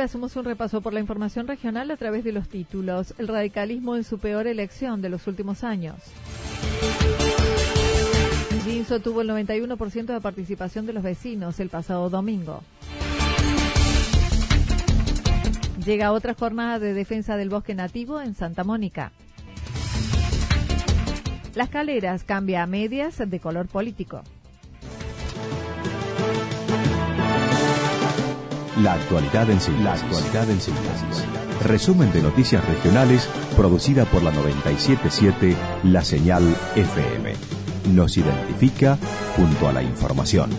Hacemos un repaso por la información regional a través de los títulos. El radicalismo en su peor elección de los últimos años. Ginso tuvo el 91% de participación de los vecinos el pasado domingo. Llega otra jornada de defensa del bosque nativo en Santa Mónica. Las caleras cambia a medias de color político. La actualidad en síntesis. La en Resumen de noticias regionales producida por la 977 La Señal FM. Nos identifica junto a la información.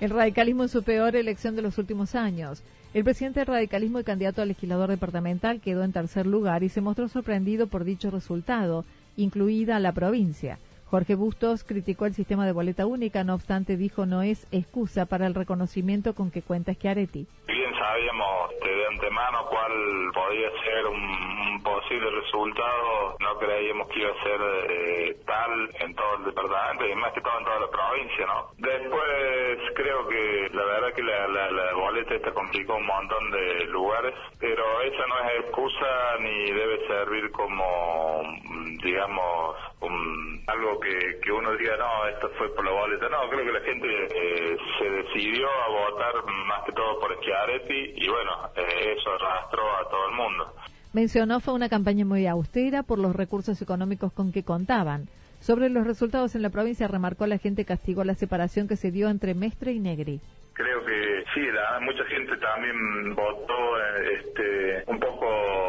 El radicalismo en su peor elección de los últimos años. El presidente del radicalismo y candidato a legislador departamental quedó en tercer lugar y se mostró sorprendido por dicho resultado incluida la provincia. Jorge Bustos criticó el sistema de boleta única, no obstante dijo no es excusa para el reconocimiento con que cuenta Schiaretti. Bien sabíamos de antemano cuál podía ser un, posible resultado, no creíamos que iba a ser eh, tal en todo el departamento y más que todo en toda la provincia, ¿no? Después creo que la verdad que la, la boleta esta complicó un montón de lugares, pero esa no es excusa ni debe servir como, digamos, un, algo que, que uno diga, no, esto fue por la boleta. No, creo que la gente eh, se decidió a votar más que todo por Schiaretti y bueno, eh, eso arrastró a todo el mundo. Mencionó fue una campaña muy austera por los recursos económicos con que contaban. Sobre los resultados en la provincia, remarcó la gente castigó la separación que se dio entre Mestre y Negri creo que sí, la, mucha gente también votó este, un poco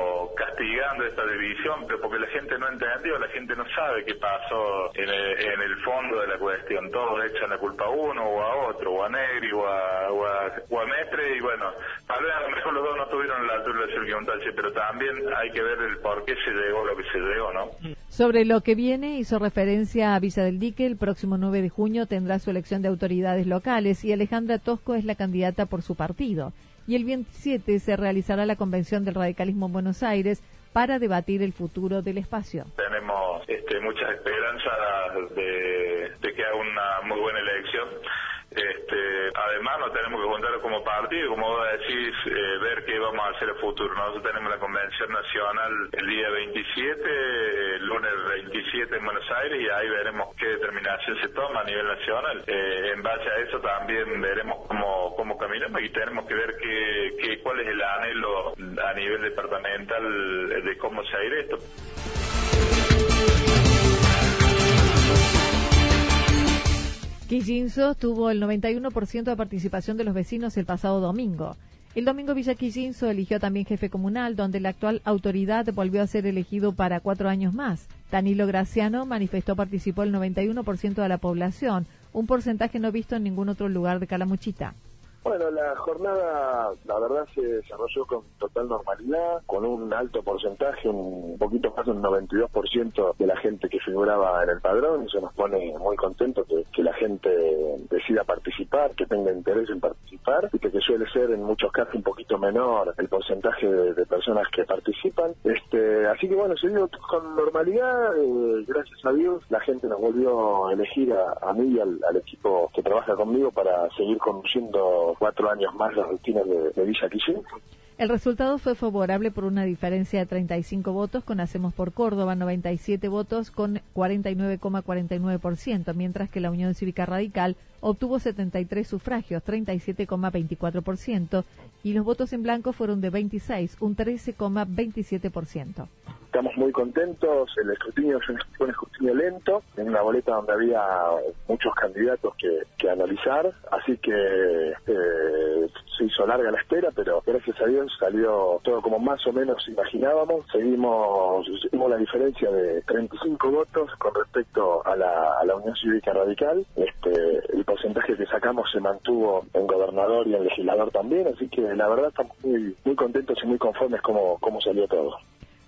castigando esta división, pero porque la gente no entendió, la gente no sabe qué pasó en el, fondo de la cuestión. Todos echan la culpa a uno o a otro, o a Negri o a, o Mestre, y bueno, tal vez a lo mejor los dos no tuvieron la altura de pero también hay que ver el por qué se llegó lo que se llegó, ¿no? Sobre lo que viene, hizo referencia a Villa del Dique. El próximo 9 de junio tendrá su elección de autoridades locales y Alejandra Tosco es la candidata por su partido. Y el 27 se realizará la convención del radicalismo en Buenos Aires para debatir el futuro del espacio. Tenemos este, muchas esperanzas de, de que haga una muy buena elección. Este, además nos tenemos que juntar como partido, como vos decís, eh, ver qué vamos a hacer el futuro. Nosotros tenemos la convención nacional el día 27, 17 en Buenos Aires y ahí veremos qué determinación se toma a nivel nacional. Eh, en base a eso también veremos cómo, cómo caminamos y tenemos que ver qué, qué, cuál es el anhelo a nivel departamental de cómo se aire esto. Quillinzo tuvo el 91% de participación de los vecinos el pasado domingo. El domingo Villa Quillinzo eligió también jefe comunal, donde la actual autoridad volvió a ser elegido para cuatro años más. Danilo Graciano manifestó participó el 91% de la población, un porcentaje no visto en ningún otro lugar de Calamuchita. Bueno, la jornada, la verdad, se desarrolló con total normalidad, con un alto porcentaje, un poquito más de un 92% de la gente que figuraba en el padrón. Eso nos pone muy contentos que, que, la gente decida participar, que tenga interés en participar, y que, suele ser en muchos casos un poquito menor el porcentaje de, personas que participan. Este, así que bueno, se dio con normalidad, eh, gracias a Dios, la gente nos volvió a elegir a, mí y al, al equipo que trabaja conmigo para seguir conduciendo cuatro años más las rutinas de, Villa Quillín. El resultado fue favorable por una diferencia de 35 votos con Hacemos por Córdoba, 97 votos con 49,49%, mientras que la Unión Cívica Radical obtuvo 73 sufragios, 37,24%, y los votos en blanco fueron de 26, un 13,27%. Estamos muy contentos, el escrutinio fue un escrutinio lento, en una boleta donde había muchos candidatos que, analizar, así que eh, se hizo larga la espera, pero gracias a Dios salió todo como más o menos imaginábamos. Seguimos, la diferencia de 35 votos con respecto a la, Unión Cívica Radical. Este, porcentaje que sacamos se mantuvo en gobernador y en legislador también, así que la verdad estamos muy, muy contentos y muy conformes como, cómo salió todo.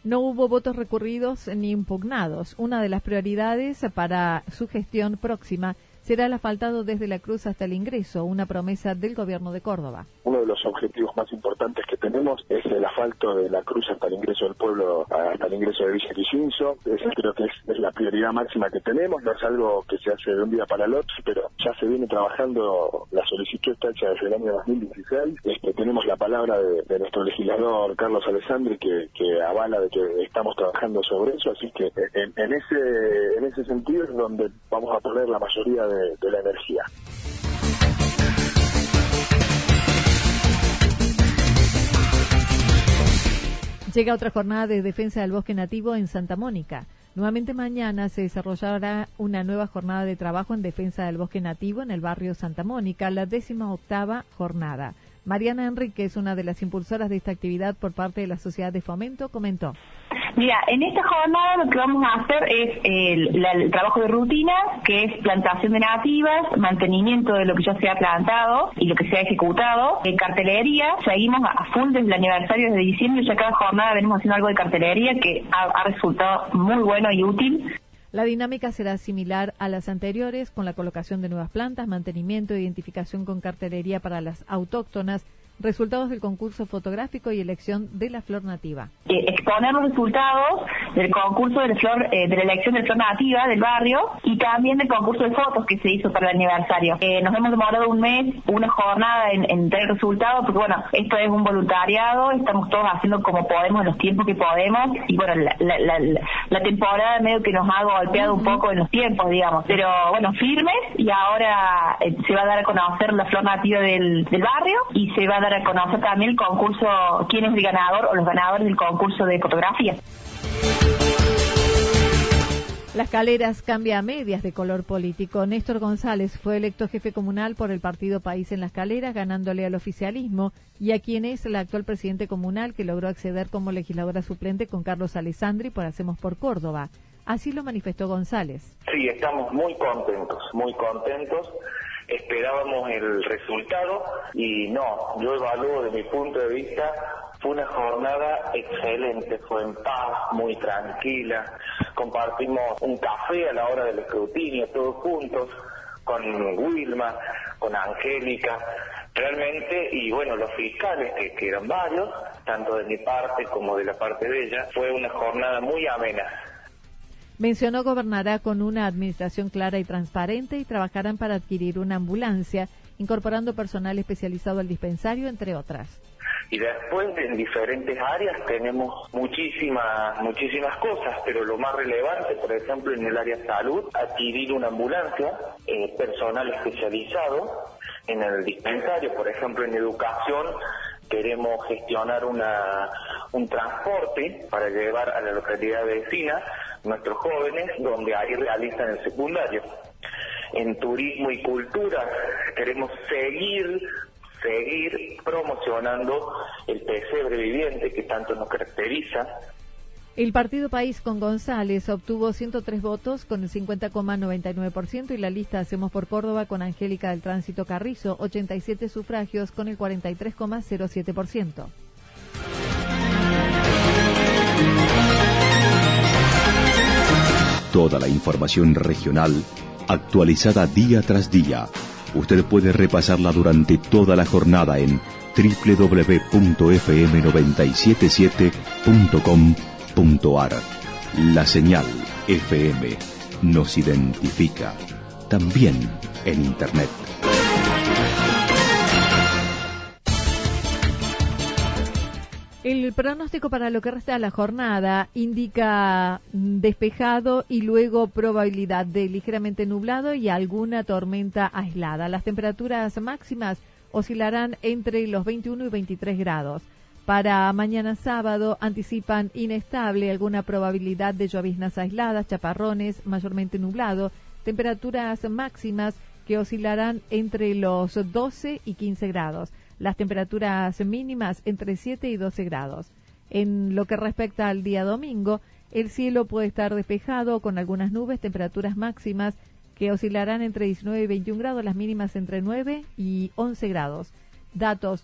No hubo votos recurridos ni impugnados. Una de las prioridades para su gestión próxima será el asfaltado desde la cruz hasta el ingreso, una promesa del gobierno de Córdoba. Uno de los objetivos más importantes que tenemos es el asfalto de la cruz hasta el ingreso del pueblo, hasta el ingreso de Villa Quisinzo. Esa creo que es, la prioridad máxima que tenemos, no es algo que se hace de un día para el otro, pero ya se viene trabajando, la solicitud está hecha desde el año 2016. Este, tenemos la palabra de, nuestro legislador Carlos Alessandri que, avala de que estamos trabajando sobre eso, así que en, ese, en ese sentido es donde vamos a poner la mayoría de, la energía. Llega otra jornada de defensa del bosque nativo en Santa Mónica. Nuevamente mañana se desarrollará una nueva jornada de trabajo en defensa del bosque nativo en el barrio Santa Mónica, la décima octava jornada. Mariana Enrique es una de las impulsoras de esta actividad por parte de la Sociedad de Fomento, comentó. Mira, en esta jornada lo que vamos a hacer es el, trabajo de rutina, que es plantación de nativas, mantenimiento de lo que ya se ha plantado y lo que se ha ejecutado, en cartelería, seguimos a full desde el aniversario desde diciembre, ya cada jornada venimos haciendo algo de cartelería que ha resultado muy bueno y útil. La dinámica será similar a las anteriores, con la colocación de nuevas plantas, mantenimiento e identificación con cartelería para las autóctonas, resultados del concurso fotográfico y elección de la flor nativa. Eh, exponer los resultados del concurso de la, flor, eh, de la elección de flor nativa del barrio y también del concurso de fotos que se hizo para el aniversario. Eh, nos hemos demorado un mes, una jornada en, en tener resultados, porque bueno, esto es un voluntariado, estamos todos haciendo como podemos en los tiempos que podemos y bueno, la, la, la, temporada medio que nos ha golpeado un poco en los tiempos, digamos, pero bueno, firmes y ahora se va a dar a conocer la flor nativa del, del barrio y se va a dar para conocer también el concurso, quién es el ganador o los ganadores del concurso de fotografía. Las Caleras cambia a medias de color político. Néstor González fue electo jefe comunal por el partido País en Las Caleras, ganándole al oficialismo, y a quien es el actual presidente comunal que logró acceder como legisladora suplente con Carlos Alessandri por Hacemos por Córdoba. Así lo manifestó González. Sí, estamos muy contentos, muy contentos esperábamos el resultado y no, yo evalúo de mi punto de vista, fue una jornada excelente, fue en paz, muy tranquila, compartimos un café a la hora del escrutinio todos juntos, con Wilma, con Angélica, realmente, y bueno, los fiscales, que, que eran varios, tanto de mi parte como de la parte de ella, fue una jornada muy amena Mencionó gobernará con una administración clara y transparente y trabajarán para adquirir una ambulancia, incorporando personal especializado al dispensario, entre otras. Y después en diferentes áreas tenemos muchísimas, muchísimas cosas, pero lo más relevante, por ejemplo, en el área salud, adquirir una ambulancia, eh, personal especializado en el dispensario, por ejemplo, en educación, queremos gestionar una, un transporte para llevar a la localidad vecina nuestros jóvenes donde ahí realizan el secundario. En turismo y cultura queremos seguir seguir promocionando el pesebre viviente que tanto nos caracteriza. El Partido País con González obtuvo 103 votos con el 50,99% y la lista Hacemos por Córdoba con Angélica del Tránsito Carrizo 87 sufragios con el 43,07%. Toda la información regional actualizada día tras día. Usted puede repasarla durante toda la jornada en www.fm977.com.ar. La señal FM nos identifica también en Internet. El pronóstico para lo que resta de la jornada indica despejado y luego probabilidad de ligeramente nublado y alguna tormenta aislada. Las temperaturas máximas oscilarán entre los 21 y 23 grados. Para mañana sábado anticipan inestable alguna probabilidad de lloviznas aisladas, chaparrones, mayormente nublado, temperaturas máximas que oscilarán entre los 12 y 15 grados las temperaturas mínimas entre 7 y 12 grados. En lo que respecta al día domingo, el cielo puede estar despejado con algunas nubes, temperaturas máximas que oscilarán entre 19 y 21 grados, las mínimas entre 9 y 11 grados. Datos